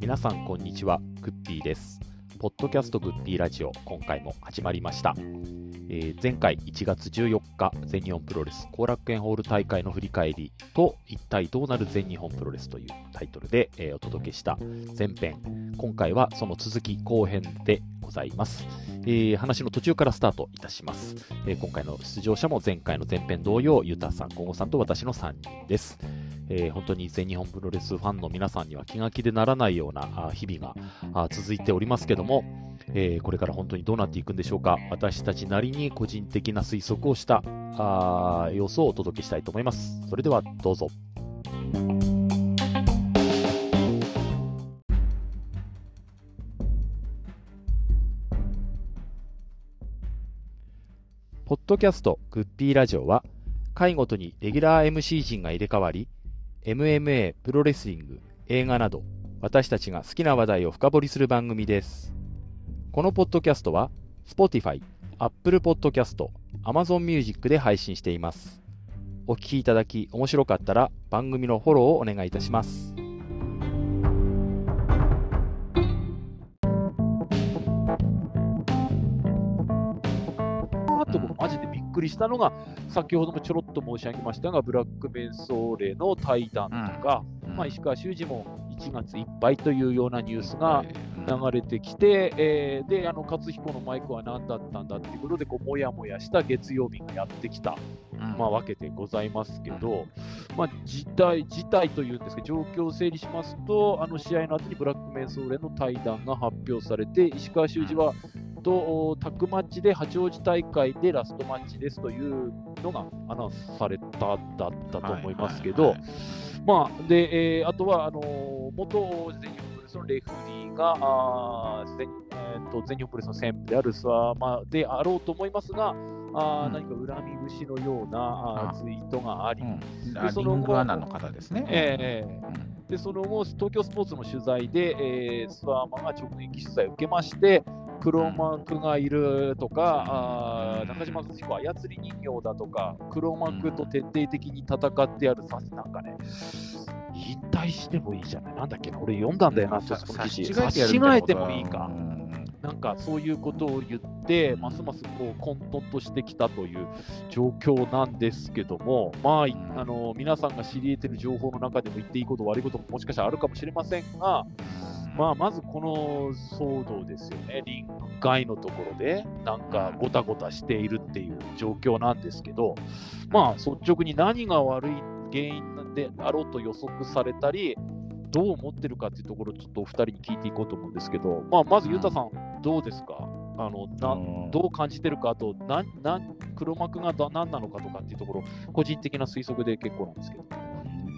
皆さんこんにちは。グッピーです。ポッドキャストグッピーラジオ今回も始まりました、えー前回1月14日全日本プロレス後楽園ホール大会の振り返りと一体どうなる全日本プロレスというタイトルで、えーお届けした前編。今回はその続き後編でございます、えー話の途中からスタートいたします、えー今回の出場者も前回の前編同様ゆたさん、こごさんと私の3人です。えー本当に全日本プロレスファンの皆さんには気が気でならないような日々が続いておりますけども、えーこれから本当にどうなっていくんでしょうか。私たちなりに個人的な推測をしたあ様子をお届けしたいと思います。それではどうぞ。ポッドキャストグッピーラジオは回ごとにレギュラー MC 陣が入れ替わり MMA、プロレスリング、映画など私たちが好きな話題を深掘りする番組です。このポッドキャストは Spotify、Apple Podcast、Amazon Music で配信しています。お聞きいただき面白かったら番組のフォローをお願いいたします。マジでびっくりしたのが先ほどもちょろっと申し上げましたがブラックメンソーレの対談とか、まあ、石川修司も1月いっぱいというようなニュースが流れてきて、えーであの勝彦のマイクは何だったんだっていうことでこうもやもやした月曜日がやってきた、まあ、わけでございますけど、まあ、事態事態というんですけど状況を整理しますとあの試合の後にブラックメンソーレの対談が発表されて石川修司はとタッグマッチで八王子大会でラストマッチですというのがアナウンスされただったと思いますけど、まあ、で、えーあとは、あのー元全日本プロレスのレフリーが、あー全えーと全日本プロレスの専務である諏訪間であろうと思いますが、あーうん。何か恨み節のようなあツイートがあり、うん、あその後リングアナの方ですね。えうん。でその後、東京スポーツの取材で、えー、諏訪間が直撃取材を受けまして、黒幕がいるとか、あー中島克彦は操り人形だとか、黒幕と徹底的に戦ってやるさ、なんかね、引退してもいいじゃない、なんだっけな、俺読んだんだよな、さその記事。差し違えてやるみたいなこと。差し違えてもいいか。う。ん。なんかそういうことを言って、ますますこう混沌としてきたという状況なんですけども、まあ、あの皆さんが知り得てる情報の中でも言っていいこと、悪いことももしかしたらあるかもしれませんが、まあ、まずこの騒動ですよね、リング外のところで、なんかごたごたしているっていう状況なんですけど、まあ、率直に何が悪い原因であろうと予測されたり、どう思ってるかっていうところ、ちょっとお二人に聞いていこうと思うんですけど、まあ、まず、ゆうたさん、どうですか？あのなうん。どう感じてるか、あとなんなん黒幕がだ何なのかとかっていうところ、個人的な推測で結構なんですけど。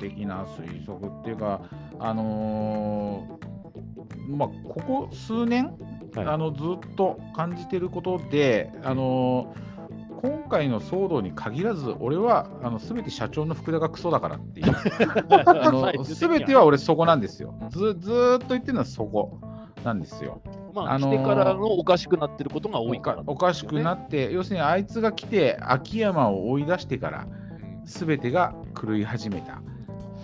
的な推測っていうか、あのーまあ、ここ数年、はいあのずっと感じてることで、あのー今回の騒動に限らず、俺はあの全て社長の福田がクソだからっていう、あの全ては俺、そこなんですよ。ずずーっと言ってるのはそこなんですよ。まあ、あのー来てからのおかしくなってることが多いから、おかしくなって、要するにあいつが来て、秋山を追い出してから、すべてが狂い始めた。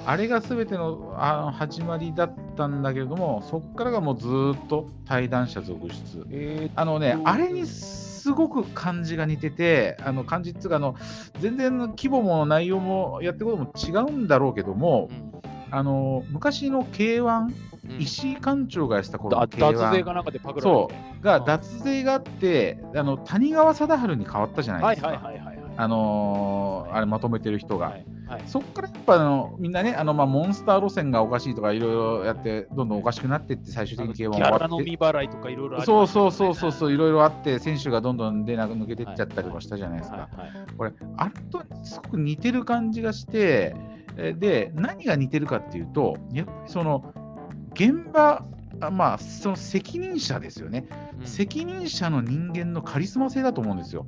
あれがすべてのあの始まりだったんだけれども、そこからがもうずーっと対談者続出。えあのねう、んあれにすごく感じが似てて、あの感じっていうかあの、全然規模も内容もやってることも違うんだろうけどもー、うん。あの昔の K1、うん。石井館長がやってた頃のだ K1 脱税がなんかでパクられて。が脱税があって、あの谷川貞治に変わったじゃなはいいですか。はいはいはいはい。あのーあれまとめてる人が。はいはいそこからやっぱあのみんなね、あのまあモンスター路線がおかしいとかいろいろやって、どんどんおかしくなっていって、最終的にギ K1 ャ終わって。ラの未払いとかいろいろそうそうそうそうそう、いろいろあって、選手がどんどん出なく抜けてっちゃったりとかしたじゃないですか。はいはいこれ、あれとすごく似てる感じがして、えで、何が似てるかっていうと、やっぱりその現場、あまあ、その責任者ですよね。うん責任者の人間のカリスマ性だと思うんですよ。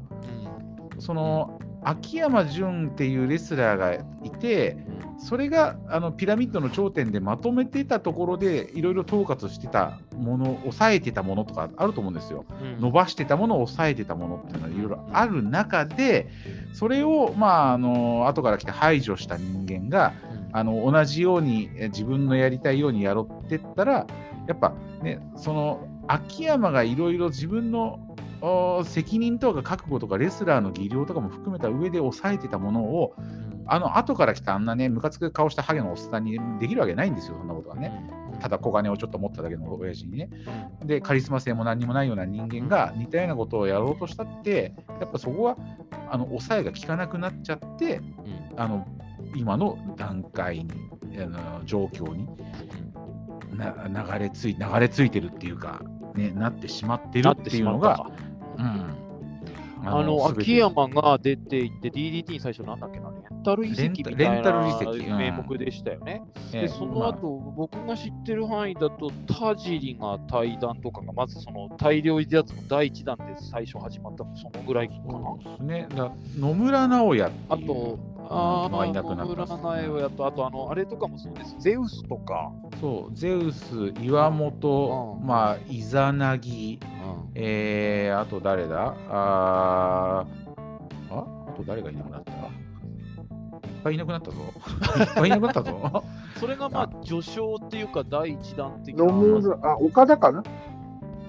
その秋山純っていうレスラーがいて、それがあのピラミッドの頂点でまとめてたところでいろいろ統括してたもの、抑えてたものとかあると思うんですよ。うん。伸ばしてたものを抑えてたものっていうのがいろいろある中で、それを、まあ、あの後から来て排除した人間が、あの同じようにえ自分のやりたいようにやろうってったらやっぱねその秋山がいろいろ自分のお責任とか覚悟とかレスラーの技量とかも含めた上で抑えてたものをあの後から来たあんなねムカつく顔したハゲのおっさんにできるわけないんですよそんなことはね。ただ小金をちょっと持っただけの親父にね。で、カリスマ性も何にもないような人間が似たようなことをやろうとしたって、やっぱそこはあの抑えが効かなくなっちゃって、あの今の段階に、あの状況にな流れ着い流れ着いてるっていうか、ね、なってしまってるってていうのが、あの、秋山が出ていって DDT に最初なんだっけな、レンタル移籍みたいレンタル移な名目でしたよね。ええで、その後、僕が知ってる範囲だと、田尻が対談とかが、まずその大量離脱の第一弾で最初始まったの、そのぐらいかな。ね。だ野村直哉あと、あまあいなくあ、なった野村苗をやっと、あと、あの、あれとかもそうです。ゼウスとか、そう、ゼウス、岩本、うんまあ、イザナギ、えー、あと誰だ？あーあ？あと誰がいなくなった？いっぱいいなくなったぞ。いっぱいいなくなったぞ。それがまあ、序章っていうか、第一弾的な。あ、岡田かな？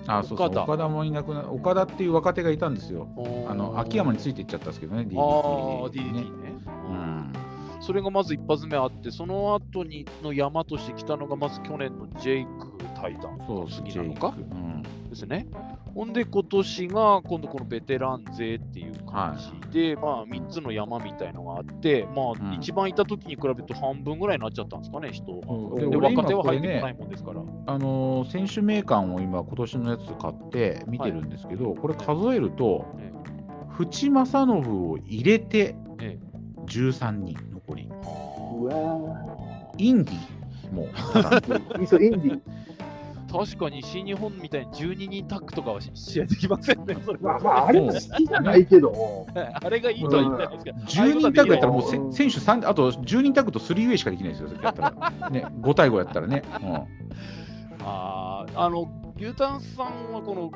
あ、そうそう、岡田岡田もいなくな岡田っていう若手がいたんですよ。あの、秋山についていっちゃったんですけどね、DDT ああ、で DDT ね。ね。ううんん。それがまず一発目あって、その後にの山として来たのが、まず去年のジェイク対談そう、次なのか？うん。ですね。ほんで、今年が今度このベテラン勢っていう感じで、まあ3つの山みたいのがあって、まあうん。一番いた時に比べると半分ぐらいになっちゃったんですかね、人うで俺若手は入ってこないね、もんですから。あのー選手名鑑を今、今年のやつ買って見てるんですけど、これ数えると、え淵正信を入れてええ。13人インディも。うインディ。確かに新日本みたいに12人タッグとかは試合できませんね、まあまあ、あれも好きじゃないけど、あれがいいとは言ってないですけど、10人タッグやったらもうせうん選手3、あと10人タッグと3ウェイしかできないですよ、やったら。ね、5対5やったらね。あーあの牛タンさんはこのう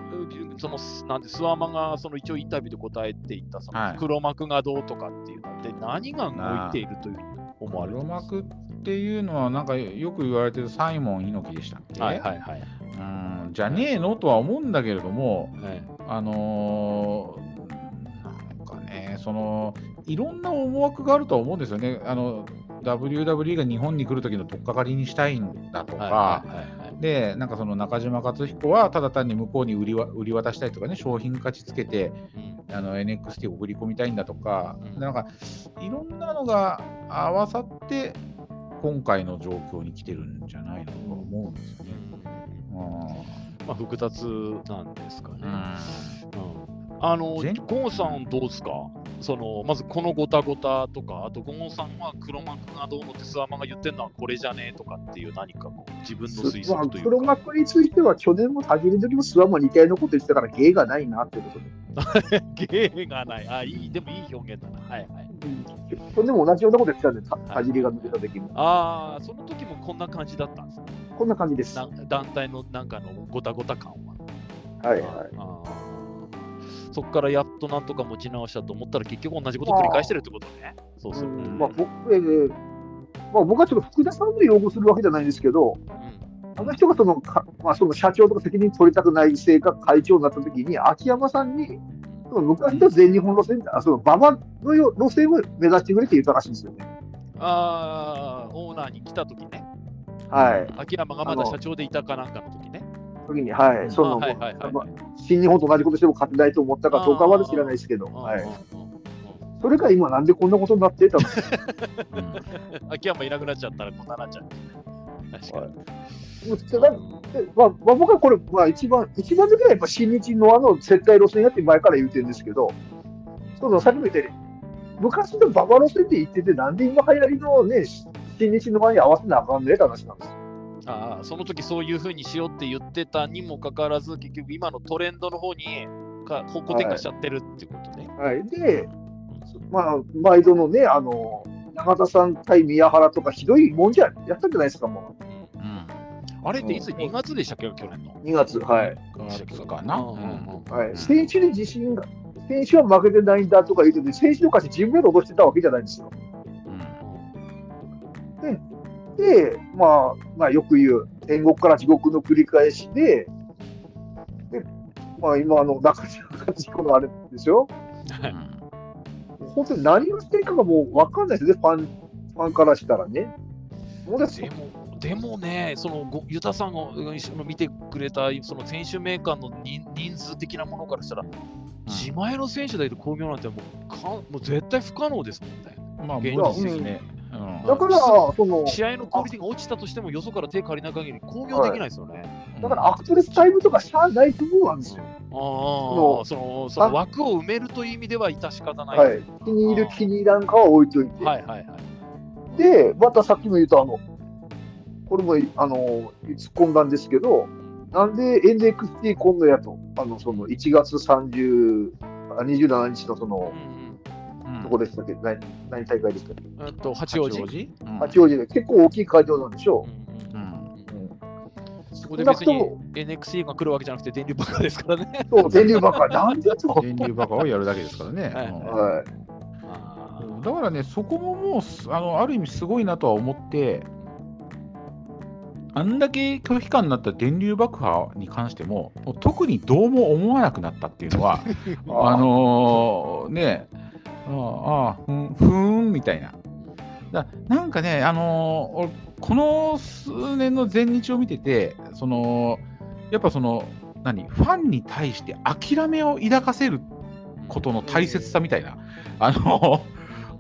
そのなんでスワマがその一応インタビューで答えていたそはい。の黒幕がどうとかっていうので何が動いているというふ思われて黒幕っていうのは、なんかよく言われてるサイモン猪木でしたっけ、はいはいはい。うんじゃねえのとは思うんだけれども、はいあのーなんかね、そのいろんな思惑があるとは思うんですよね。あの WWE が日本に来る時の取っかかりにしたいんだとか、はいはいはいで、なんかその中島克彦はただ単に向こうに売りわ売り渡したりとかね、商品価値つけてうん。あの NXT を送り込みたいんだとか、うん。なんかいろんなのが合わさって、今回の状況に来てるんじゃないのとは思うんですよね。うまあ、複雑なんですかね。ん。うん。あの、ゴ全ンさんどうですか？そのまずこのごたごたとか、あとゴンさんは黒幕がどうのってスワマが言ってるのはこれじゃねえとかっていう何かこう自分の推まあ測という黒か。幕については去年も初めの時もスワも似たようなこと言ってたから芸がないなってことで。芸がない。あ、いい、でもいい表現だな。はいはい。去年も同じようなこと言ってたんで、た田尻が抜けた時も。ああ、その時もこんな感じだったんですね。こんな感じです。団体のなんかのごたごた感は。いはい。あーそこからやっとなんとか持ち直したと思ったら結局同じこと繰り返してるってことね。そうすると。うんまあ僕えーまあ、僕はちょっと福田さんを擁護するわけじゃないんですけど、あの人がそのか、まあ、その社長とか責任取りたくないせいか会長になった時に、秋山さんに、その昔の全日本路線で、あその馬場のよ路線を目指してくれって言ったらしいんですよね。ああ、オーナーに来た時ね。はい。秋山がまだ社長でいたかなんかの時ね。時に、はい。その、あはいはいはいまあ新日本と同じことしても勝てないと思ったかどうかまで知らないですけど、はい。それが今なんでこんなことになってたの？か。ん 秋山いなくなっちゃったらこんなになっちゃう。確かに。もうそれだでまあまあ、僕はこれ、まあ、一番、一番だけはやっぱ新日のあの接待路線やって前から言ってるんですけど、そのさっきも言ったように、昔の馬場路線って言ってて、なんで今流行りのね、新日の前に合わせなあかんねって話なんですよ。ああその時そういうふうにしようって言ってたにもかかわらず、結局今のトレンドの方にか方向転換しちゃってるっていうことね。はい。で、まあ、毎度のね、あの、永田さん対宮原とかひどいもんじゃやったんじゃないですか、もうんうんあれっていつうん ?2 月でしたっけ？去年の。う。2月、はい。月かな？はい、選手に自信が、選手は負けてないんだとか言ってて、選手の勝ち、自分で落としてたわけじゃないんですよ。まあ、まあ、よく言う、天国から地獄の繰り返しで、で、まあ、今、あの、中島が事故のあれでしょ？本当に何をしていいかがもう分かんないですよね、ファン、ファンからしたらね。もうですでも、でもね、そのごユタさんがうん一緒に見てくれたその選手名鑑の人人数的なものからしたら、自前の選手だけど興行なんてもうかもう絶対不可能ですもんね。まあ、現実的ね。うんだから、その、試合のクオリティが落ちたとしても、よそから手借りない限り興行できないですよね。だからアクトレスタイムとかしゃあないと思うんですよ。ああ、のそのその枠を埋めるという意味では致し方ない。はい。気に入る、気に入らんかは置いといて。はいはいはい。で、またさっきも言ったあの、これもあの突っ込んだんですけど、なんで NXT 今度やと、あのその1月30あ27日のその、うんどこでしたっけ何何大会でしたっけうん、えっと八王子？八王子？うん八王子で結構大きい会場なんでしょうんうんうんう。そこで別に NXT が来るわけじゃなくて電流バカですからね。そう、電流ばっかり。なんでと。電流バカをやるだけですからね。はいうんはい。あだからね、そこももうすあのある意味すごいなとは思って、あんだけ拒否感になった電流爆破に関しても、もう特にどうも思わなくなったっていうのは、あのーね、ああ、ふん、ふーんみたいな。だなんかね、あのーこの数年の前日を見てて、そのやっぱその、何、ファンに対して諦めを抱かせることの大切さみたいな、あの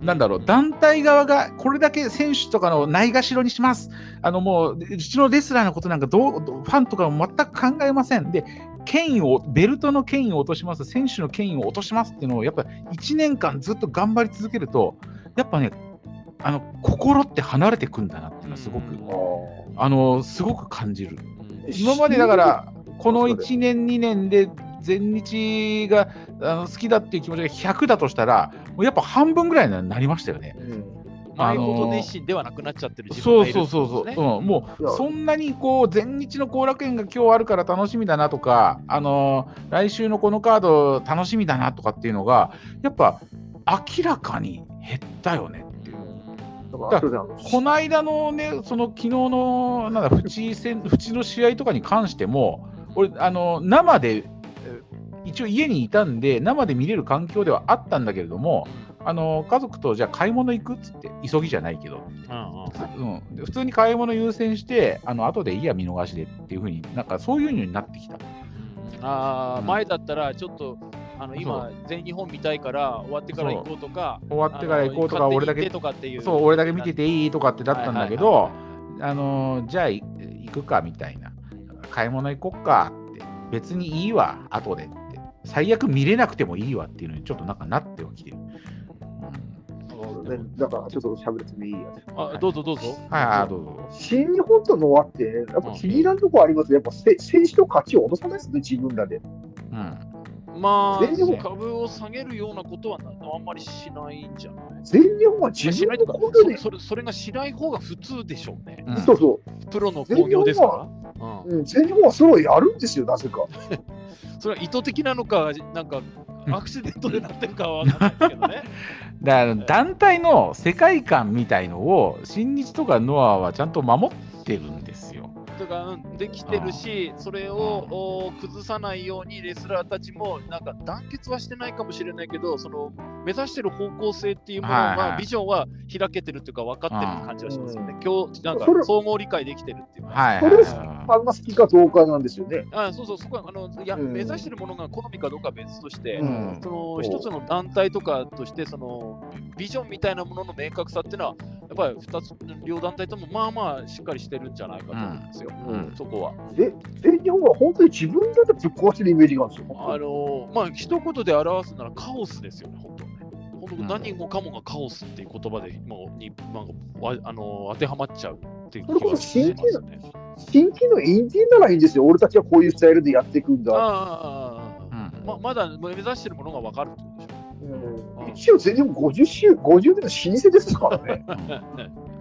なんだろう、団体側がこれだけ選手とかのないがしろにします。あのもう、うちのレスラーのことなんか、どうファンとかも全く考えません。で、権威を、ベルトの権威を落とします、選手の権威を落としますっていうのを、やっぱ1年間ずっと頑張り続けると、やっぱね、あの心って離れてくんだなっていうのはすごく、あのすごく感じる。今までだから、この1年、2年で全日があの好きだっていう気持ちが100だとしたら、もうやっぱ半分ぐらいになりましたよね。うん前ほど熱心ではなくなっちゃってる自分るそうそうそう、ってことですね。うん、もいうやそんなにこう全日の後楽園が今日あるから楽しみだなとか、あのー来週のこのカード楽しみだなとかっていうのが、やっぱ明らかに減ったよねっていう。だからこの間のね、その昨日のなんだ淵戦淵の試合とかに関しても、俺、あの生で、え一応家にいたんで、生で見れる環境ではあったんだけれども、あの家族とじゃあ買い物行くっつって、急ぎじゃないけど、うんうん。普通に買い物優先して、あの後でいいや、見逃しでっていうふうになんかそういうのになってきた。あーうん。前だったらちょっとあの今全日本見たいから終わってから行こうとか終わってから行こうとか、俺だけそう、俺だけ見てていいとかってだったんだけはいど、あのーじゃあい行くかみたいな、買い物行こっかって、別にいいわ、後でって、最悪見れなくてもいいわっていうのにちょっとなんかなってはきてる。ねだからちょっと喋ってもいいやあどうぞどうぞはい、あーどうぞ。新日本とノアって、やっぱ気に入らんとこありますね。やっぱせ選手の価値を落とさないですね、自分らで。うんまあ全日本株を下げるようなことはなあんまりしないんじゃない？全日本は自分のことで、そそれそれがしない方が普通でしょうね。うん。そうそプロの興行ですか？ら、うん全日本はそれをやるんですよ、なぜか。それは意図的なのかなんかうんアクシデントでなってるかは分かんないですけどね。だから団体の世界観みたいのを新日とかノアはちゃんと守ってるんですよ。とか、うん、できてるし、それをお崩さないようにレスラーたちもなんか団結はしてないかもしれないけど、その目指してる方向性っていうものはいはい。が、ビジョンは開けてるっていうか分かってる感じはしますよね。う。今日、なんか総合理解できてるっていうか。は。いはいはァンが好きかどうかなんですよね。あそうそう、そこはあのいや、うん。目指してるものが好みかどうかは別として、うん。その一つの団体とかとして、そのビジョンみたいなものの明確さっていうのは、やっぱり2つ、両団体ともまあまあしっかりしてるんじゃないかと思うんですよ、うんそこは。で全日本は本当に自分だけぶっ壊してるイメージがあるんですよ。あのまあ一言で表すならカオスですよね、本当ね。本当うん何もかもがカオスっていう言葉でもうに、まあ、わあの当てはまっちゃうっていう気がしますね。新規のインディーならいいんですよ。俺たちはこういうスタイルでやっていくんだ。ああうんままだ目指してるものが分かるってことでしょ。うん一応全日本50周、50年の老舗ですからね。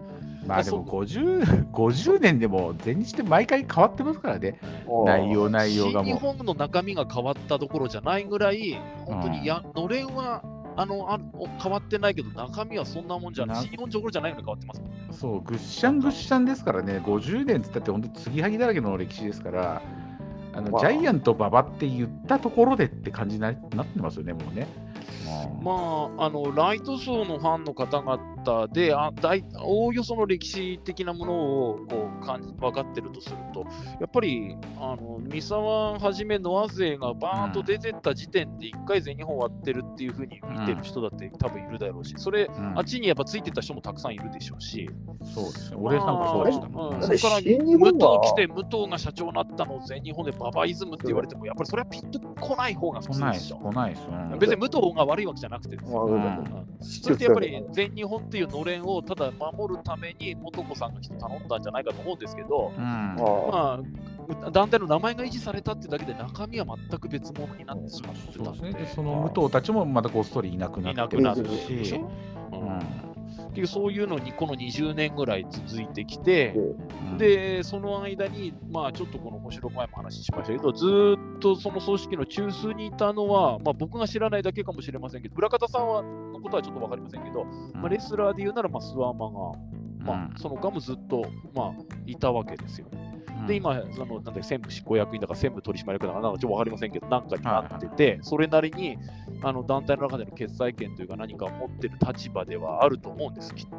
まあでも 50, 50年でも全日って毎回変わってますからね、内容内容が新日もう。本の中身が変わったどころじゃないぐらい、本当にや、のれんはあのあ変わってないけど、中身はそんなもんじゃない、日本どころじゃないのに変わってます。そう、ぐっしゃんぐっしゃんですからね、50年っつったって、本当、継ぎはぎだらけの歴史ですから、あのまあジャイアント馬場って言ったところでって感じにななってますよね、もうね。まあ、あのライト層のファンの方々で、あ大おおよその歴史的なものをこう感じ分かってるとすると、やっぱりあの三沢はじめノア勢がバーンと出てった時点で、1回全日本終わってるっていうふうに見てる人だって多分いるだろうし、それ、うん。あっちにやっぱついてった人もたくさんいるでしょうし、そうですね、俺さんもそうでしたも。うん。そこから武藤来て、武藤が社長になったのを全日本でババイズムって言われても、やっぱりそれはピンとこない方が普来ないです、通でしょ。来ないです。うん。別に武藤が悪いわけじゃなくてですよ。まあうんうん。それってやっぱり全日本っていうのれんをただ守るために元子さんが人頼んだんじゃないかと思うんですけど、うん。あまあ、団体の名前が維持されたってだけで中身は全く別物になってしまってたんで。そうですね、でその武藤たちもまたごっそりいなくなってるいなくなるし、でしょ、ううんん結局そういうのにこの20年ぐらい続いてきて、うん、で、その間に、まあちょっとこの面白前も話しましたけど、ずーっとその組織の中枢にいたのは、まあ僕が知らないだけかもしれませんけど、村方さんはのことはちょっと分かりませんけど、まあ、レスラーで言うなら、まあ、スワーマが、まあ、その間もずっと、まあ、いたわけですよ。ね。うん。で、、今、そのなんだ専務執行役員だか専務取締役だかなんかちょっと分かりませんけど、なんかになってて、それなりにあの団体の中での決裁権というか何かを持ってる立場ではあると思うんです、きっと。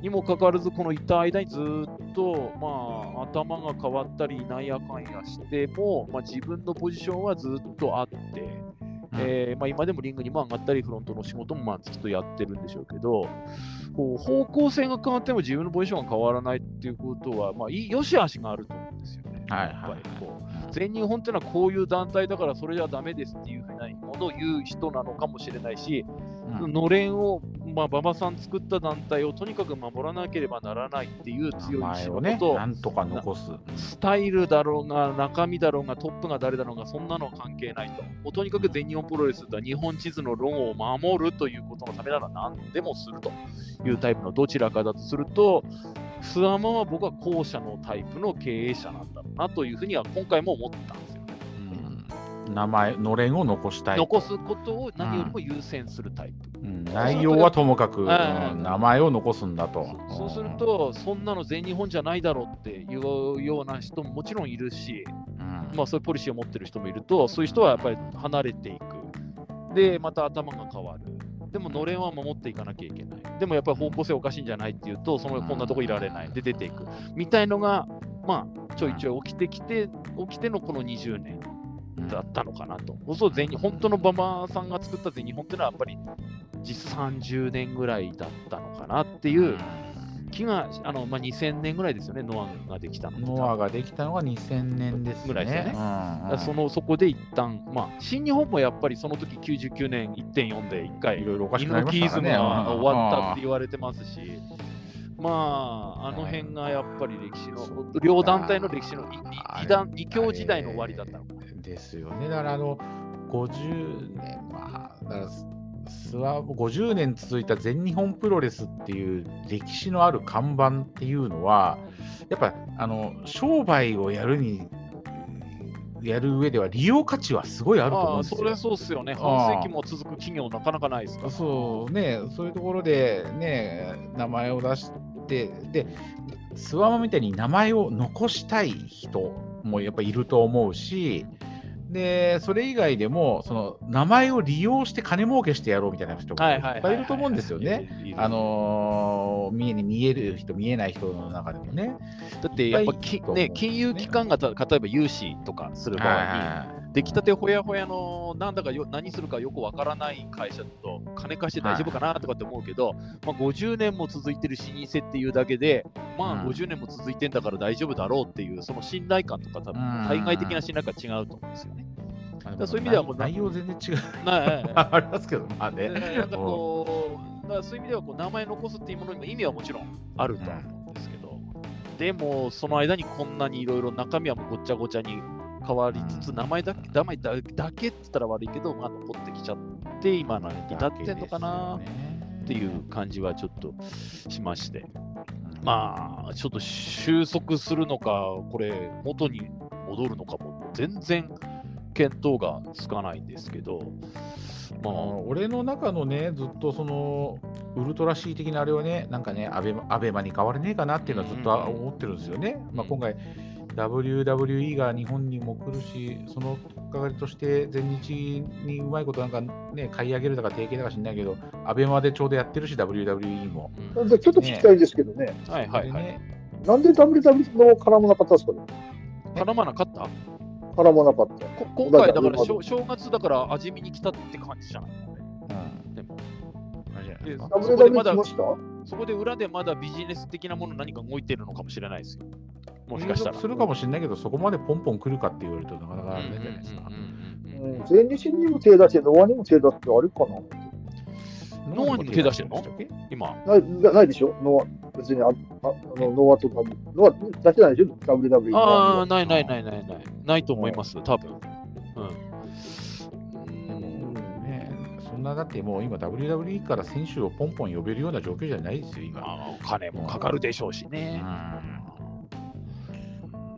にもかかわらず、このいた間にずっと、まあ、頭が変わったり、なんやかんやしても、まあ、自分のポジションはずっとあって、うん。えーまあ、今でもリングにも上がったり、フロントの仕事もまあきっとやってるんでしょうけど、こう方向性が変わっても自分のポジションが変わらないっていうことは、まあ、いい良し悪しがあると思うんですよね。はいやっぱりこう。うん全日本っていうのはこういう団体だからそれじゃダメですっていうふうなものを言う人なのかもしれないし、うんのれんを、まあ、馬場さん作った団体をとにかく守らなければならないっていう強い意名前をね、なんとか残す。スタイルだろうが、中身だろうが、トップが誰だろうが、そんなのは関係ないと。もうとにかく全日本プロレスとは日本地図の論を守るということのためなら何でもするというタイプのどちらかだとすると、スワマは僕は後者のタイプの経営者なんだろうなというふうには今回も思ったんです名前、のれんを残したい。残すことを何よりも優先するタイプ。うん内容はともかく、うんはい名前を残すんだと。そそうすると、そんなの全日本じゃないだろうっていうような人ももちろんいるし、うん、まあ、そういうポリシーを持ってる人もいると、そういう人はやっぱり離れていく。で、また頭が変わる。でも、のれんは守っていかなきゃいけない。でも、やっぱり方向性おかしいんじゃないっていうと、そのこんなとこいられない。で、出ていく。みたいのが、まあ、ちょいちょい起きてきて、起きてのこの20年だったのかなと。そうそう全日本当の馬場さんが作った全日本っていうのは、やっぱり実質30年ぐらいだったのかなっていう気が、あのまあ、2000年ぐらいですよね、ノアができたのノアができたのが2000年ですね。ぐらいですよねうんうんだからそのそこで一旦、まあ、新日本もやっぱりその時99年1.4で1回、いろいろおかしイくなりノキイズムましたからね。が終わったって言われてますし、まあ、あの辺がやっぱり歴史その、両団体の歴史の二段二強時代の終わりだったのかな。ですよね。だからあの50年、まあ、だからススワ50年続いた全日本プロレスっていう歴史のある看板っていうのは、やっぱあの商売をやるにやる上では利用価値はすごいあると思うんですよ。それはそうっすよね。あ半世紀も続く企業なかなかないですから。そうね、そういうところでね、名前を出して、で、スワマみたいに名前を残したい人もやっぱいると思うし、で、それ以外でも、その名前を利用して金儲けしてやろうみたいな人もいっぱいいると思うんですよね。。あのー見えに見える人、見えない人の中でもね。だってやっぱき、ね、金融機関がた例えば融資とかする場合に、は出来たてほやほやのなんだかよ何するかよくわからない会社だと金貸して大丈夫かなとかって思うけど、まあ、50年も続いてる老舗っていうだけでまあうん50年も続いてんだから大丈夫だろうっていうその信頼感とか多分うん対外的な信頼感違うと思うんですよね。いらそういう意味ではもう内容全然違う。な ありますけど、まあね。なんかこうだからそういう意味ではこう名前残すっていうものにも意味はもちろんあるとは思うんですけど、でもその間にこんなにいろいろ中身はもうごっちゃごちゃに変わりつつ、うん名前だけ名前だだけって言ったら悪いけど、まあ、残ってきちゃって今のに至ってんのかなっていう感じはちょっとしまして。まあちょっと収束するのかこれ元に戻るのかも全然見当がつかないんですけど。まあ、俺の中のね、ずっとそのウルトラシー的なあれはね、なんかね、アベマアベマに変われねえかなっていうのはずっと思ってるんですよね。まあ、今回、WWE が日本にも来るし、その代わりとして全日にうまいことなんかね、買い上げるとか提携だか知んないけど、アベマでちょうどやってるし、WWE も。うん、ちょっと聞きたいんですけどね。ねはいはいはい。ね、なんで WWE の絡まなかったんですかね？絡まなかった？絡まなかった。こ今回だから正正月だから味見に来たって感じじゃないうん。でも。そこでまだそこで裏でまだビジネス的なもの何か動いてるのかもしれないですよ。もしかしたら。するかもしれないけど、そこまでポンポン来るかって言われるとなかなかあれうんうんじゃないですか。うんうんうんうん全日にも手出して、ノアにも手出して、あれかな？ノアにも手出してんの？今、ないなないでしょ？ノア、別にあああのノアとかも、ノア出してないでしょ ?WWE。ああ、ないないないないない。ないと思います、多分。うん。うんねそんなだってもう今 WWE から選手をポンポン呼べるような状況じゃないですよ、今。まあ、お金もかかるでしょうしね。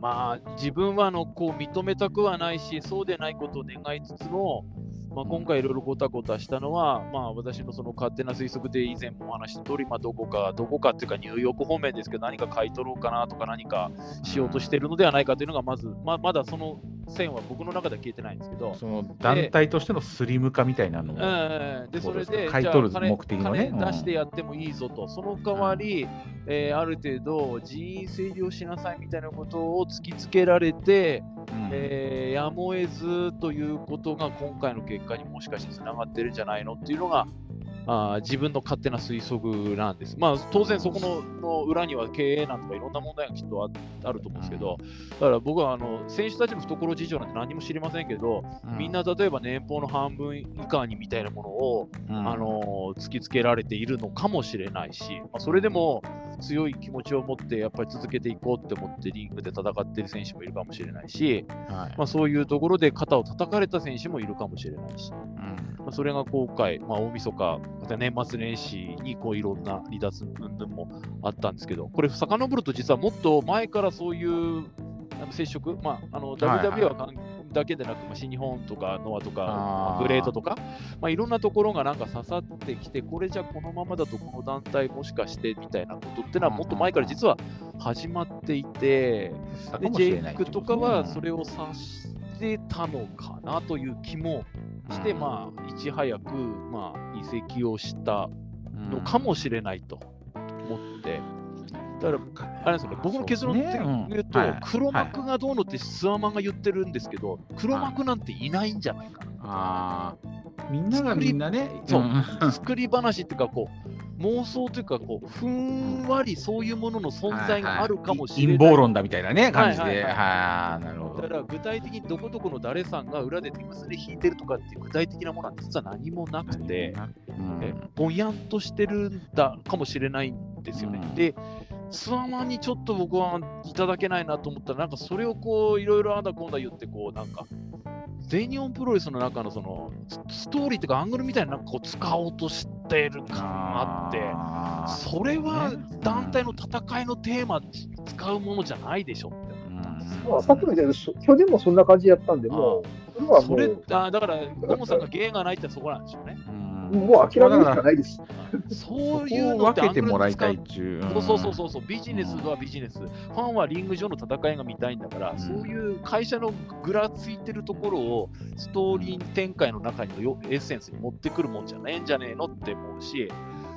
まあ、自分はあのこう認めたくはないし、そうでないことを願いつつも、まあ、今回いろいろごたごたしたのは、まあ、私のその勝手な推測で以前もお話した通り、まあ、どこか、どこかっていうかニューヨーク方面ですけど、何か買い取ろうかなとか何かしようとしているのではないかというのが、まず、まあ、まだその線は僕の中では消えてないんですけど、その団体としてのスリム化みたいなのも。うん、でそれで、買い取る目的のね。金金出してやってもいいぞと、その代わり、えーある程度人員整理をしなさいみたいなことを突きつけられて、うん。えーやむを得ずということが今回の結果にもしかしてつながってるんじゃないのっていうのが、あー自分の勝手な推測なんです。まあ当然そこのの裏には経営なんとかいろんな問題がきっとああると思うんですけど、だから僕はあの選手たちの懐事情なんて何も知りませんけど、みんな例えば年俸の半分以下にみたいなものを、うん。あの突きつけられているのかもしれないし、まあ、それでも強い気持ちを持ってやっぱり続けていこうって思ってリングで戦っている選手もいるかもしれないし、はい。まあ、そういうところで肩を叩かれた選手もいるかもしれないし、うん。まあ、それが今回、まあ、大晦日、また年末年始にこういろんな離脱もあったんですけど、これ、遡ると実はもっと前からそういうあの接触、まあ、あのはいはいは関だけでなく、まあ、新日本とかノアとか、グレートとか、まあ、いろんなところがなんか刺さってきて、これじゃこのままだとこの団体もしかしてみたいなことってのはもっと前から実は始まっていて、ジェイクとかはそれれを指してたのかなという気もして、まあ、いち早く、まあ、移籍をしたのかもしれないと思って、だから、あれですよね、僕の結論って言うと、黒幕がどうのってスワマンが言ってるんですけど、黒幕なんていないんじゃないかな。みんながみんなね、そう。ん作り話っていうか、こう、妄想というか、こう、ふんわりそういうものの存在があるかもしれない。陰謀論だみたいなね、感じで。はいなるほど。だから具体的にどこどこの誰さんが裏で手結で引いてるとかっていう具体的なものは実は何もなくて、ぼんやんとしてるんだかもしれないんですよね。うんで、スワマンにちょっと僕はいただけないなと思ったら、なんかそれをこういろいろあんだこんだ言って、こうなんか、全日本プロレスの中のそのスストーリーとかアングルみたいななんかこう使おうとしてる感があって、それはね団体の戦いのテーマに使うものじゃないでしょって思ったんですよ。まあ、さっきみたいに、そ去年もそんな感じやったんで、もう、それはもそれう、あだから、ゴモさんが芸がないってそこなんでしょうね。うんもう諦めるしかないです。そういうのって分けてもらいたいっちゅう。そうそうそうそう、ビジネスはビジネス、ファンはリング上の戦いが見たいんだから、んそういう会社のぐらついてるところをストーリー展開の中にのよエッセンスに持ってくるもんじゃないんじゃねえのって思うし、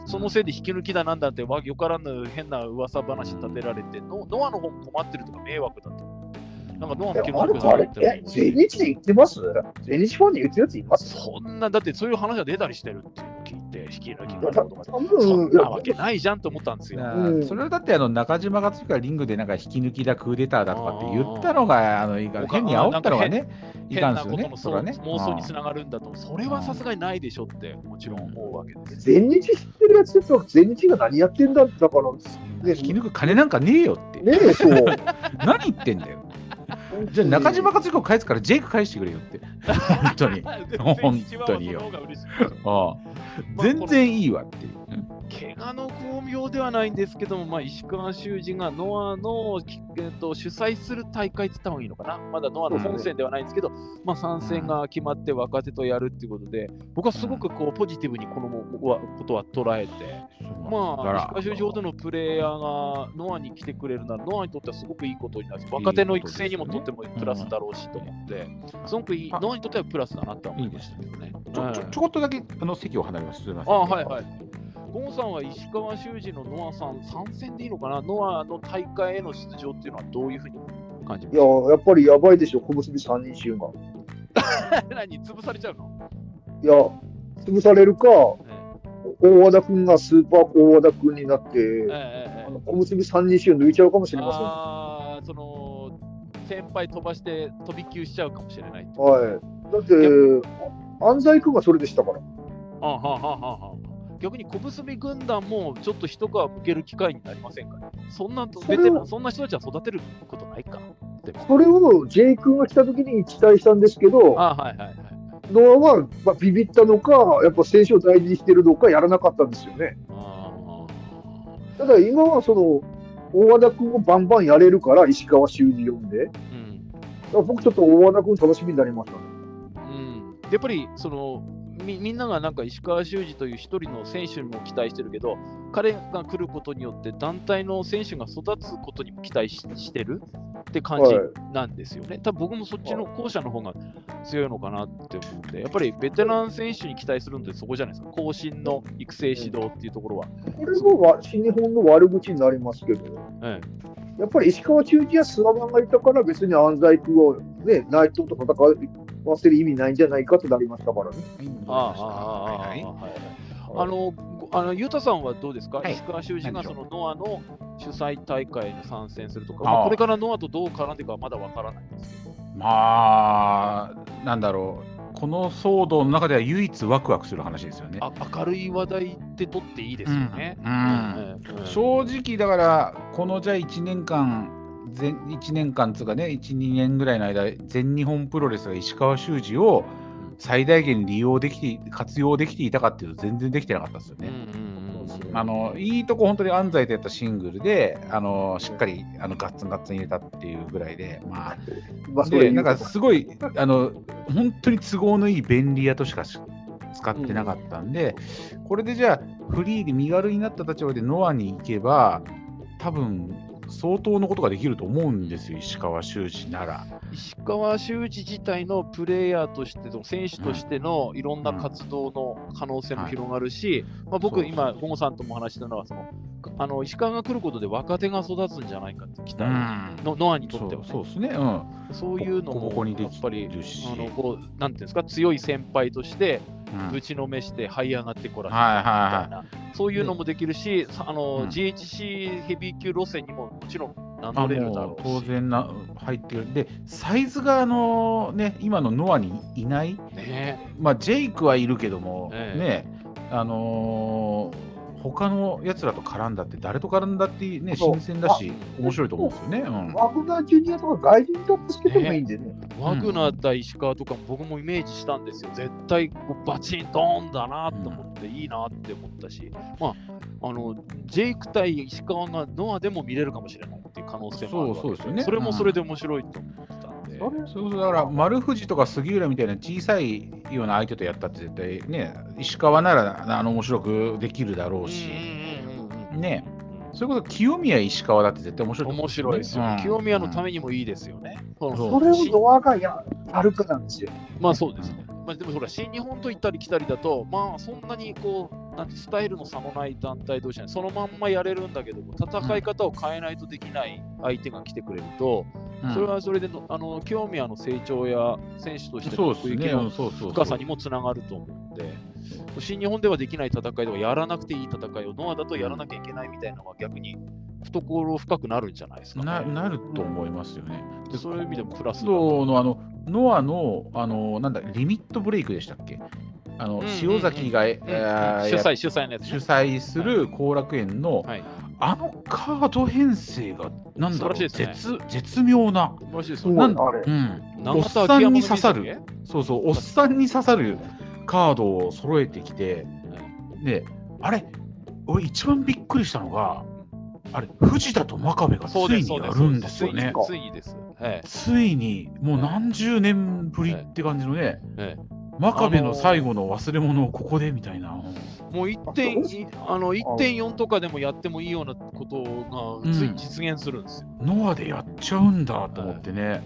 そのせいで引き抜きだなんだってわよからぬ変な噂話立てられて、ノノアの方も困ってるとか迷惑だと思。なんかノアも結えあれ、構あれ、え、全日で言ってます？全日ファンで言ってるやついます？そんな、だってそういう話が出たりしてるって聞いて、引き抜きのことが。多そ分んなわけないじゃんと思ったんですよ。うんそれはだってあの中島がつからリングでなんか引き抜きだ、クーデターだとかって言ったのが、あのいいか変に煽ったのがね、いかんですよね変なことの、そね。妄想につながるんだと、それはさすがにないでしょって、もちろん思うわけです。全日知ってるやつと全日が何やってんだだから、ね引き抜く金なんかねえよって。ねえ、そう。何言ってんだよ。じゃあ中島克彦返すからジェイク返してくれよって。本当に。本当によ。ああ全然いいわっていう。怪我の巧妙ではないんですけども、まあ、石川修司がノアの、えー、と主催する大会って言った方がいいのかな、まだノアの本戦ではないんですけど、うん、まあ、参戦が決まって若手とやるっていうことで、僕はすごくこうポジティブにこのことは捉えて、まあ、石川修司ほどのプレイヤーがノアに来てくれるなら、ノアにとってはすごくいいことになるし、若手の育成にもとってもプラスだろうしと思って、すごくいい、ノアにとってはプラスだなと思いましたけどね。ちょちょちょこっとだけあの席を離れます。あはいはい。ゴンさんは石川修司のノアさん、参戦でいいのかな、ノアの大会への出場っていうのはどういうふうに感じます？いや、やっぱりやばいでしょ、小結3人衆が。何、潰されちゃうの？いや、潰されるか、大和田君がスーパー大和田君になって、ええあの小結3人衆抜いちゃうかもしれません。あその先輩飛ばして飛び級しちゃうかもしれないはい。だって、安西君がそれでしたから。あはははは逆に小結軍団もちょっと一皮むける機会になりませんかね？そんなベテランそんな人たちは育てることないか？それを J 君が来た時に期待したんですけど、あはいはいはい、ノアは、まあ、ビビったのか、やっぱ選手を大事にしてるのか、やらなかったんですよね。ただ今はその大和田君をバンバンやれるから、石川修司呼んで、うん、僕、ちょっと大和田君楽しみになりましたね。うん、やっぱりそのみみんながなんか石川修司という一人の選手にも期待してるけど、彼が来ることによって団体の選手が育つことにも期待してるって感じなんですよね。はい、多分僕もそっちの後者の方が強いのかなって思うんで、やっぱりベテラン選手に期待するんでそこじゃないですか、後進の育成指導っていうところは。これも新日本の悪口になりますけど、ええ、やっぱり石川中日やスワマンがいたから別に安西君を、ね、内藤と戦わせる意味ないんじゃないかとなりましたからね。ああ、ああ、あの、あの、ゆうたさんはどうですか、はい、石川修司がそのノアの主催大会に参戦するとか、まあ、これからノアとどう絡んでいくかはまだわからないんですけど。まあ、なんだろう、この騒動の中では唯一ワクワクする話ですよね。あ明るい話題って取っていいですよね。正直、だから、このじゃあ1年間、前1年間つうかね、1、2年ぐらいの間、全日本プロレスが石川修司を最大限利用できて、活用できていたかっていうと、全然できてなかったですよね。あのいいとこ、本当に安西とやったシングルで、あのしっかりあのガッツンガッツン入れたっていうぐらいで、まあ、でなんかすごいあの、本当に都合のいい便利屋としか使ってなかったんで、これでじゃあ、フリーで身軽になった立場でノアに行けば、多分相当のことができると思うんですよ、石川修司なら。石川修司自体のプレイヤーとしての、選手としてのいろんな活動の可能性も広がるし、まあ、僕、今、ゴゴさんとも話したのはその、あの石川が来ることで若手が育つんじゃないかって期待、の、ノアにとっては、ね、そうですね、うん、そういうのもやっぱりあのこうなんていうんですか強い先輩としてぶちのめして這い上がってこらせるみたいな、そういうのもできるし、あの、うん、GHC ヘビー級路線にももちろん名乗れるだろう当然な入ってる。で、サイズがあの、ね、今のノアにいない、ね。まあ、ジェイクはいるけども、ね、ねあのー他のやつらと絡んだって、誰と絡んだってね、新鮮だし、面白いと思うんですよね。うん、ワグナージュニアとか外人とつけてもいいんでね。ワグナー対石川とか僕もイメージしたんですよ。絶対バチンドーンだなと思って、いいなって思ったし、まあ、あの、ジェイク対石川がノアでも見れるかもしれないっていう可能性もあるそうですよね。それもそれで面白いと思ってたんで。それ？そうだから丸藤とか杉浦みたいな小さいような相手とやったって絶対ね石川ならあの面白くできるだろうし。うんね。それこそ清宮石川だって絶対面白い、ね、面白いですよ、うん、清宮のためにもいいですよね。うん、それをドアがやるかなんですよ。まあそうですね。まあ、でもほら、新日本と行ったり来たりだと、まあそんなにこう、なんてスタイルの差もない団体同士で、そのまんまやれるんだけども、戦い方を変えないとできない相手が来てくれると、それはそれでの、あの清宮の成長や選手としての区域の深さにもつながると思うんで。新日本ではできない戦いとか、やらなくていい戦いをノアだとやらなきゃいけないみたいなのは逆に懐深くなるんじゃないですか、ね、ななると思いますよね。でそういう意味でもプラスのあのノアのあのなんだリミットブレイクでしたっけ？あの、塩崎が、主催主催のやつ、主催する後楽園の、はい、あのカード編成が、なんだろう、ね。絶絶妙な、素晴らしいですすよごいあれ。う。ん、おっさんに刺さる、そうそう、おっさんに刺さるカードを揃えてきて、で、あれ、俺、一番びっくりしたのが、あれ、藤田と真壁がついにそうです。やるんですよね。ついにです。はい。ついに、もう何十年ぶりって感じのね、え真壁の最後の忘れ物をここでみたいな。えもう1.4あの1.4とかでもやってもいいようなことがつい実現するんですよ。ノアでやっちゃうんだと思ってね、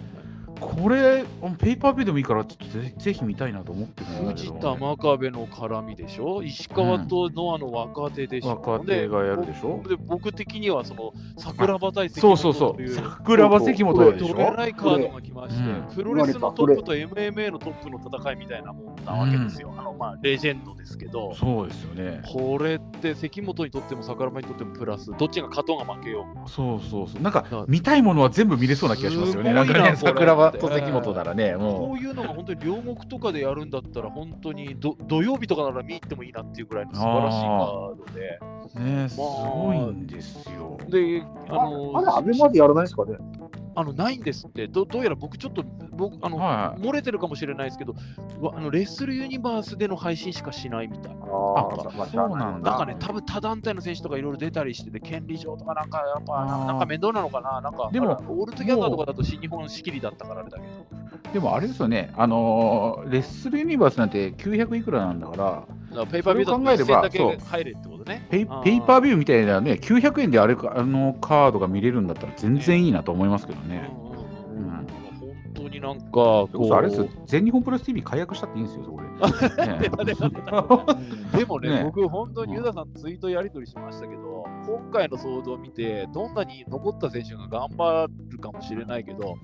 これ、ペーパービューでもいいから、ちょっとぜぜひ見たいなと思ってるんだけ藤ど田真壁の絡みでしょ？石川とノアの若手でしょ、若手がやるでしょ？で僕的にはその桜庭対関そうそうそう、桜庭関本でしょ？どれらいカードが来まして、うん。プロレスのトップと MMA のトップの戦いみたいなもんなわけですよ。あのまあレジェンドですけど、そうですよね。これって関本にとっても桜庭にとってもプラス、どっちが勝とうが負けようが。そうそうそう。なんか見たいものは全部見れそうな気がしますよね。なんかね、桜庭と関本ならね、こもういうのが本当に両国とかでやるんだったら、本当にど土曜日とかなら見に行ってもいいなっていうぐらいの素晴らしいカードで。う、ね、すごいんですよ。で、ああの、あれ、アベマでやらないですかね。あのないんですって。ど、どうやら僕ちょっと、僕あの、はい漏れてるかもしれないですけど、わあの Wrestle Universe での配信しかしないみたい。ああまあそうなんだ。なんかね、多分他団体の選手とかいろいろ出たりしてて、権利上とかなんかやっぱなんか面倒なのかな、なんかでも All Together とかだと新日本仕切りだったからあれだけど。でもあれですよね、あのーレッスルユニバースなんて900いくらなんだから、だからペーパービューだとそれを考えれば一戦だけ入れってことね。ペイペーパービューみたいなね、900円であれかあのカードが見れるんだったら全然いいなと思いますけどね。うん本当になんかこそれこそあれですよ、全日本プロレス TV 解約したっていいんですよ、それ。で。もね、ね。僕、本当にユダさんとツイートやり取りしましたけど、今回の騒動を見て、どんなに残った選手が頑張るかもしれないけど、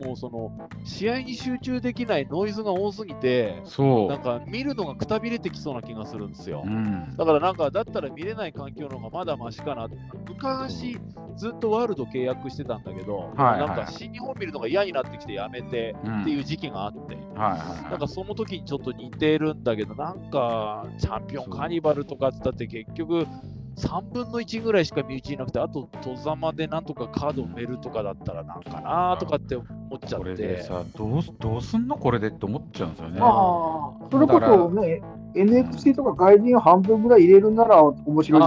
もうその試合に集中できないノイズが多すぎて、そなんか見るのがくたびれてきそうな気がするんですよう。。うん。だからなんか、だったら見れない環境の方がまだマシかなって。昔、ずっとワールド契約してたんだけど、はいなんか新日本見るのが嫌になってきてやめてうんっていう時期があって、はいはいなんかその時にちょっと似てるんだけど、なんかチャンピオンカーニバルとかって言ったって結局3分の1ぐらいしか身内いなくて、あと戸ざまでなんとかカードを埋めるとかだったらなんかなとかって思っちゃこれって。でさどうす、どうすんのこれでって思っちゃうんですよね。ああ、それこそね、NXT とか外人を半分ぐらい入れるなら面白い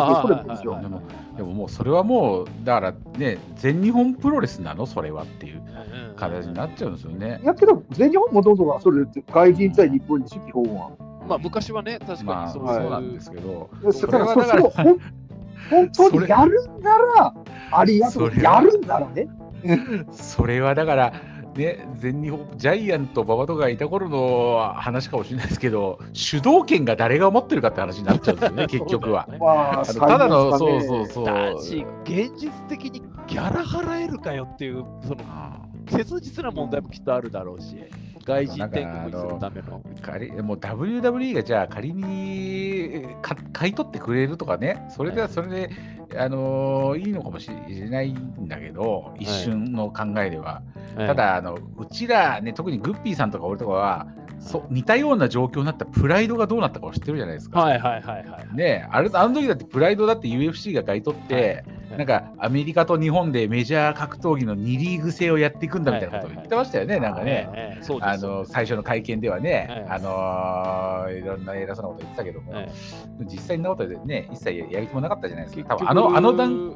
ですけでもでももうそれはもう、だからね、全日本プロレスなの？それはっていううん形になっちゃうんですよねい。やけど、全日本もともとがそれって外人対日本でしょ、基本は。まあ昔はね、確かまあ、にそうそういう。なんですけど、でそれはそだから本当にやるんなら、ありやとそれはやるんならね。それはだから、ね、全日本、ジャイアント馬場とかいた頃の話かもしれないですけど、主導権が誰が持ってるかって話になっちゃうんですよね、結局は。ねまあ、ただの、そううそうそう。だし、現実的にギャラ払えるかよっていう、そのあ切実な問題もきっとあるだろうし、外人転国にするための。ー仮もう WWE がじゃあ仮にか買い取ってくれるとかね、それではそれで、あのーいいのかもしれないんだけど、一瞬の考えでは。ただあの、うちらね、特にグッピーさんとか俺とかは、そ似たような状況になったプライドがどうなったかを知ってるじゃないですか。はいはいはいはい。ねあれあの時だってプライドだって UFC が買い取って、はいなんかアメリカと日本でメジャー格闘技の2リーグ制をやっていくんだみたいなことを言ってましたよね、なんかね。ええそうですあの最初の会見ではね、はいあのーいろんな偉そうなこと言ってたけども、え実際になことでね、一切やる気もなかったじゃないですか。多分あのあの段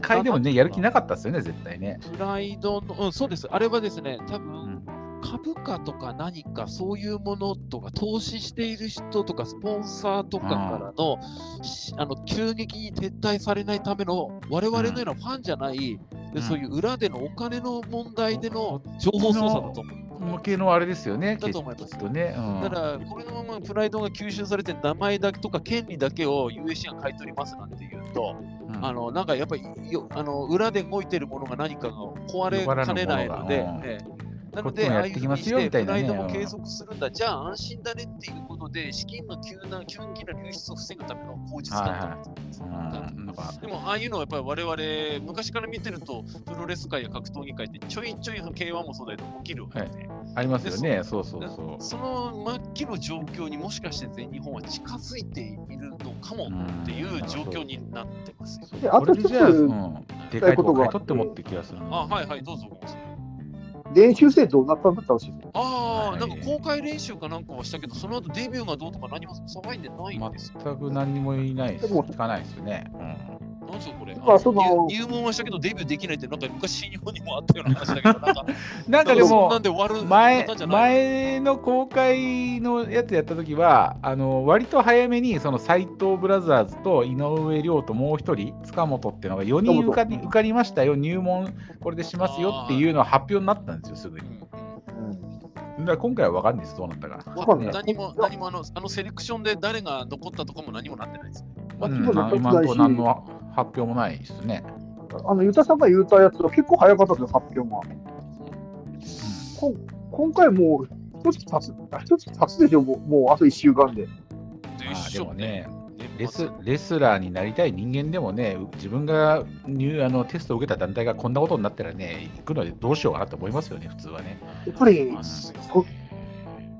階でもね、やる気なかったですよね、絶対ね。プライドの、うん、そうです。あれはですね、多分、うん株価とか何かそういうものとか投資している人とかスポンサーとかからの,、しあの急激に撤退されないための我々のようなファンじゃない、うん。でそういう裏でのお金の問題での情報操作だと思う。向けのあれですよね、だと思います。ね。うん。だから、これのままプライドが吸収されて、名前だけとか権利だけを USC が買い取りますなんて言うと、うん。あのなんかやっぱりよあの裏で動いてるものが何かが壊れかねないので、うんええなので、ああいうふうにしてプライドも継続するんだ、じゃあ安心だねっていうことで、資金の急な、急激な流出を防ぐための口実だったんです。でも、ああいうのはやっぱり我々、昔から見てると、プロレス界や格闘技界ってちょいちょい K1 もそうだけど起きるわけで、はい、ありますよね、そうそうそう。その末期の状況にもしかして全日本は近づいているのかもっていう状況になってますよ、ね。あと一つ、うん、でかいことが取ってもって気がする。あ、はいはい、どうぞ。練習生どうなったんだったらしいああ、なんか公開練習かなんかはしたけど、その後デビューがどうとか何も騒いでないんです全く何もいないです。聞かないですよね。うんなんすかこれ？あその入門はしたけどデビューできないって、なんか昔日本にもあったような話だけど、なんかなんかでも前、前の公開のやつやった時は、あの割と早めにその斎藤ブラザーズと井上涼ともう一人、塚本っていうのが4人受かり受かりましたよ、入門これでしますよっていうのは発表になったんですよ、すぐに。だ今回は分かんないです、どうなったか。何も何もあのあのセレクションで誰が残ったとかも何もなってないです、ね。うん、今のと何の発表もないですね。あの、ユタさんが言うたやつは結構早かったですよ、発表が。うん、今回もう、一つ経つ、一つ経つでしょ、もうもうあと1週間で。あでもねレス、レスラーになりたい人間でもね、自分が入あのテストを受けた団体がこんなことになったらね、行くのでどうしようかなと思いますよね、普通はね。やっぱり、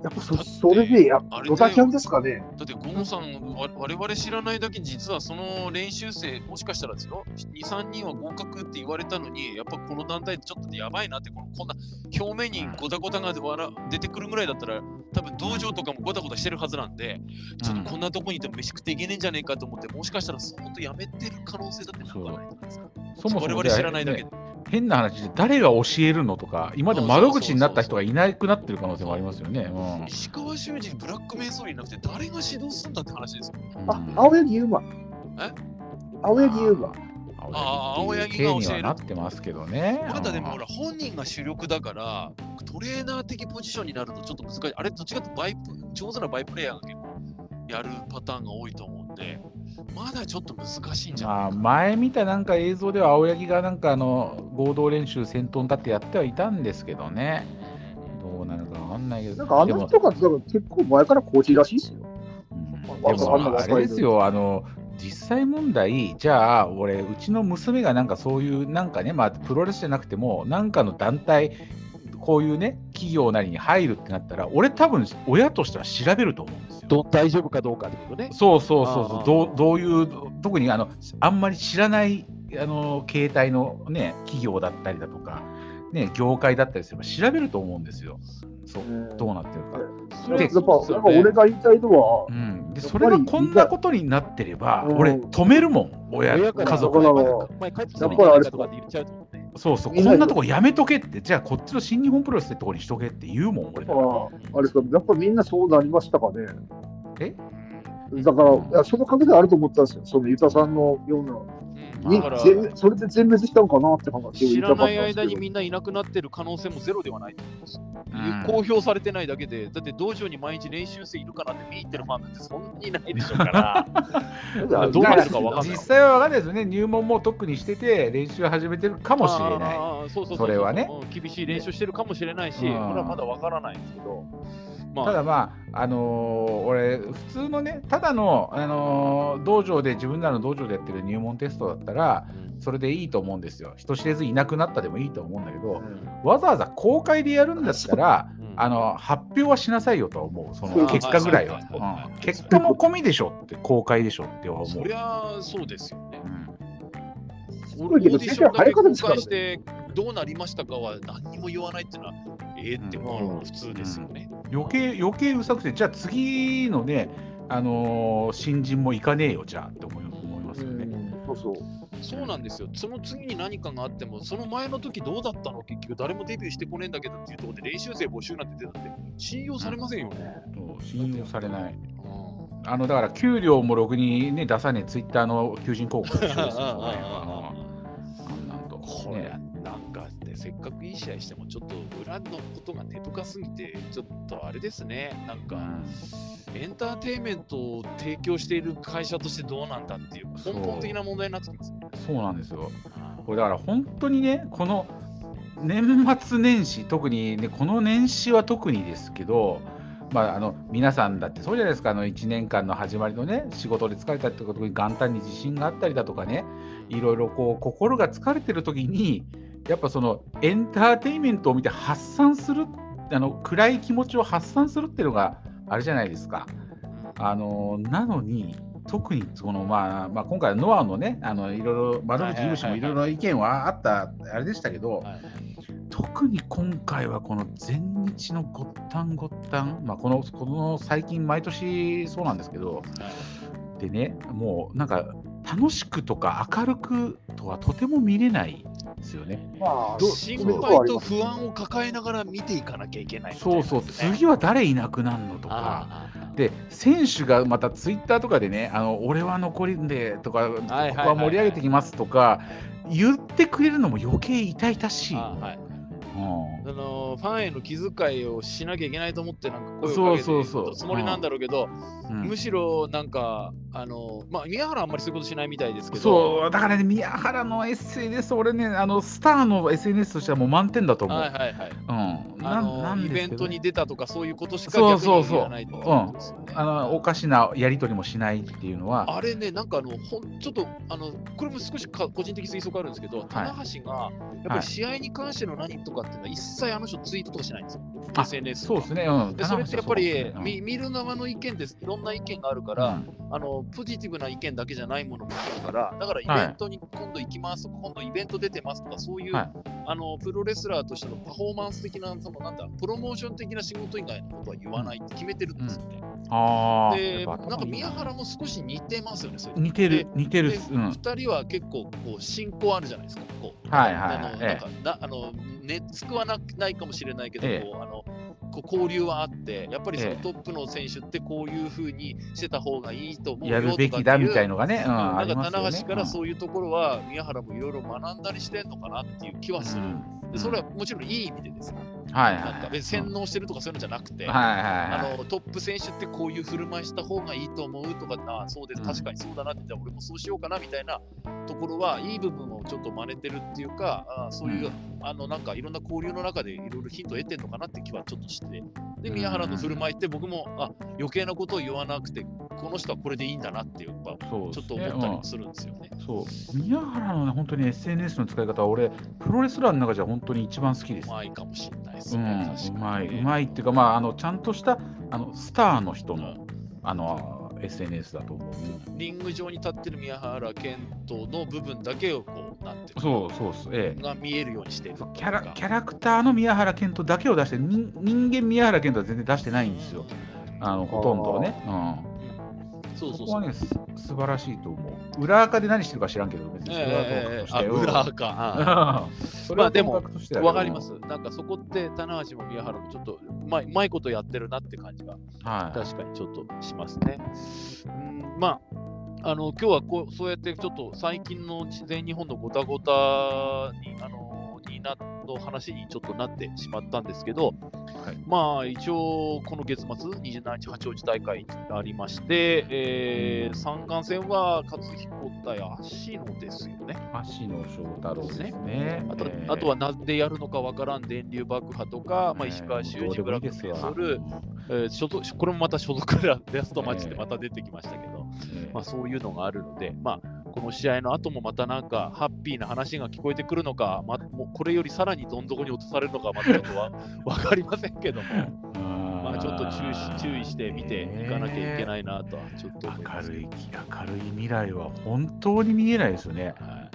やっぱそそれでや、ドタキャンですかね。だって、ゴンさん、わ我々知らないだけに、実はその練習生、もしかしたらですよ、2、3人は合格って言われたのに、やっぱこの団体ちょっとやばいなって、このこんな表面にゴタゴタが出てくるぐらいだったら、多分道場とかもゴタゴタしてるはずなんで、ちょっとこんなとこにいても飯食っていけねえんじゃねえかと思って、もしかしたらそっとやめてる可能性だってなくはないですか？そもそも我々知らないだけで。変な話で誰が教えるのとか、今まで窓口になった人がいなくなってる可能性もありますよね。石川修司、ブラックメイソーリーなくて、誰が指導するんだって話ですよ。あ、青柳優馬。え？青柳優馬。あ青柳が教える。なってますけどね。まだでもほら本人が主力だからトレーナー的ポジションになるとちょっと難しい。あれどっちかというとバイプ上手なバイプレイヤーが結構やるパターンが多いと思うんで。まだちょっと難しいんじゃないか前見たなんか映像では青柳がなんかあの合同練習先頭に立ってやってはいたんですけどね。どうなるかわかんないけど。なんかあの人が結構前からコーチらしいですよ。うん、でもあれですよ、あの実際問題、じゃあ、俺、うちの娘がなんかそういう、なんかね、まあ、プロレスじゃなくても、なんかの団体、こういうね、企業なりに入るってなったら、俺、多分親としては調べると思うんですよ。大丈夫かどうかってことね。そうそうそうそうどう、どういう、特にあのあんまり知らないあの携帯の、ね、企業だったりだとか、ね、業界だったりすれば調べると思うんですよ。そうどうなってるか。でやっぱ、俺が言いたいのは、うん、でそれがこんなことになってれば、俺、止めるもん、親、家族が。前帰ってきたらとかそうそう、こんなとこやめとけって、じゃあこっちの新日本プロレスってとこにしとけって言うもん、俺。あれか、やっぱみんなそうなりましたかね。え？だから、いやその陰であると思ったんですよ、そのユタさんのような。に全それで全滅したのかなって話を知らない間にみんないなくなってる可能性もゼロではないと思います。うん、公表されてないだけで、だって道場に毎日練習生いるかなって見に行ってるファンってそんなにいないでしょうから、どうなるか分かんない。実際は分かんないですよね、入門も特にしてて、練習始めてるかもしれない。そうそうそれはね、厳しい練習してるかもしれないし、これはまだ分からないんですけど。まあ、ただまあ、あのー、俺、普通のね、ただの、あのー、道場で、自分らの道場でやってる入門テストだったら、それでいいと思うんですよ。人知れずいなくなったでもいいと思うんだけど、うん、わざわざ公開でやるんだったら、あの発表はしなさいよと思う、その結果ぐらいは。うん、結果も込みでしょって、公開でしょって思う。そりゃそうですよね。すごいけど、先生は早かったですからね。どうなりましたかは何にも言わないっていうのは、ええって思うのが普通ですよね。うん、余計、余計うさくて、じゃあ次のね、あのー、新人も行かねえよ、じゃあって思いますよね。そうそうそうなんですよ。その次に何かがあっても、その前の時どうだったの？結局誰もデビューしてこねえんだけどっていうところで練習生募集なんて出たって信用されませんよね。信用されない。あのだから給料もろくに、ね、出さねえツイッターの求人広告 と一緒ですよね。これ、なんかね、せっかくいい試合しても、ちょっと裏のことが根深すぎて、ちょっとあれですね、なんか、エンターテインメントを提供している会社としてどうなんだっていう、根本的な問題になってきます、ね、そうなんですよ。これだから本当にね、この年末年始、特にね、この年始は特にですけど、まあ、あの皆さんだってそうじゃないですか、あの1年間の始まりのね、仕事で疲れたってことに元旦に自信があったりだとかね、いろいろこう心が疲れてる時に、やっぱそのエンターテインメントを見て発散する、あの暗い気持ちを発散するっていうのがあれじゃないですか。あのなのに、特にこの、まあまあ、今回、ノアのね、あのいろいろ、窓口有志もいろいろ意見はあったあれでしたけど、特に今回はこの前日のごったんごったん、まあ、このこの最近、毎年そうなんですけど、でね、もうなんか楽しくとか明るくとはとても見れないですよね。まあ、心配と不安を抱えながら見ていかなきゃいけない、ね、そうそう、次は誰いなくなるのとか。で選手がまたツイッターとかでね、あの俺は残りんでとか、ここは盛り上げてきますとか、言ってくれるのも余計痛々しい。はいあのファンへの気遣いをしなきゃいけないと思ってなんか声をかけてるつもりなんだろうけど、むしろなんかあのまあ宮原あんまりそういうことしないみたいですけど。そうだからね宮原の SNS 俺ねあのスターの SNS としてはもう満点だと思う。はいはいはい、うん、あのイベントに出たとかそういうことしか逆に言わないと、ね、うん、あのおかしなやり取りもしないっていうのは。あれねなんかあのほんちょっとあのこれも少しか個人的推測あるんですけど、はい、棚橋がやっぱり試合に関しての何とかっていうのは一切あの人ツイートとかしないんですよ。SNS そうですね、うん、でそれってやっぱり、見見る側の意見です。いろんな意見があるから、うん、あのポジティブな意見だけじゃないものもあるからだからイベントに今度行きますとか、はい、今度イベント出てますとかそういう、はい、あのプロレスラーとしてのパフォーマンス的なそのなんだプロモーション的な仕事以外のことは言わないって決めてるんですよね。うん。で、な。んか宮原も少し似てますよね、似てる、似てる。二、人は結構こう進行あるじゃないですか。こう。はいはい、はい、あの、なんか、なあの熱くはなないかもしれないけど、ええ、あのこう交流はあって、やっぱりそのトップの選手ってこういうふうにしてた方がいいと思うよとかやるべきだみたいのがね。うん、なんか棚橋からそういうところは宮原もいろいろ学んだりしてんのかなっていう気はする。うん、でそれはもちろんいい意味でですね。はいはい、なんか別に洗脳してるとかそういうのじゃなくて、あのトップ選手ってこういう振る舞いした方がいいと思うとか、あそうです、確かにそうだなって、じゃあ俺もそうしようかなみたいなところは、いい部分をちょっと真似てるっていうか、あそういう、うん、あのなんかいろんな交流の中でいろいろヒントを得てるのかなって気はちょっとして、で、宮原の振る舞いって僕も、あ余計なことを言わなくて、この人はこれでいいんだなっていう、ちょっと思ったりもするんですよね。そう。宮原の、ね、本当に SNS の使い方は、俺、プロレスラーの中じゃ本当に一番好きです。うまいかもしれないですね。うん、うまい、うまいっていうか、まあ、あのちゃんとしたあのスターの人のあの SNS だと思う。リング上に立ってる宮原健人の部分だけをこう、なんていうそうそうそう、ええ、が見えるようにしてるキャラ。キャラクターの宮原健人だけを出して、人間宮原健人は全然出してないんですよ。あのほとんどはね。うんそうそうそこはね、す素晴らしいと思う。裏垢で何してるか知らんけど、別にそれはともして。裏垢。まあでも、わかります。なんかそこって、棚橋も宮原もちょっとうまい、うまいことやってるなって感じが、はい、確かにちょっとしますね。うんまあ、あの今日はこうそうやってちょっと最近の全日本のごたごたにあのになの話にちょっとなってしまったんですけど、はい、まあ一応この月末27日八王子大会がありまして、えー、三冠戦は勝彦対芦野ですよね。芦野翔太郎ですね。あとえー、あとはなぜやるのかわからん電流爆破とか、まあ、石川修司ブラックメンソル、えー、所属これもまた所属レストマッチでまた出てきましたけど、えー、まあ、そういうのがあるので、まあ、この試合の後もまたなんかハッピーな話が聞こえてくるのか、ま、もうこれよりさらにどん底に落とされるのかまだちょっとわ 分かりませんけども。まあちょっと注意注意して見ていかなきゃいけないなとはちょっと明るい明るい未来は本当に見えないですよね。は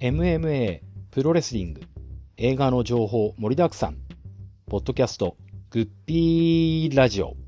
い。MMA プロレスリング。映画の情報盛りだくさんポッドキャストグッピーラジオ。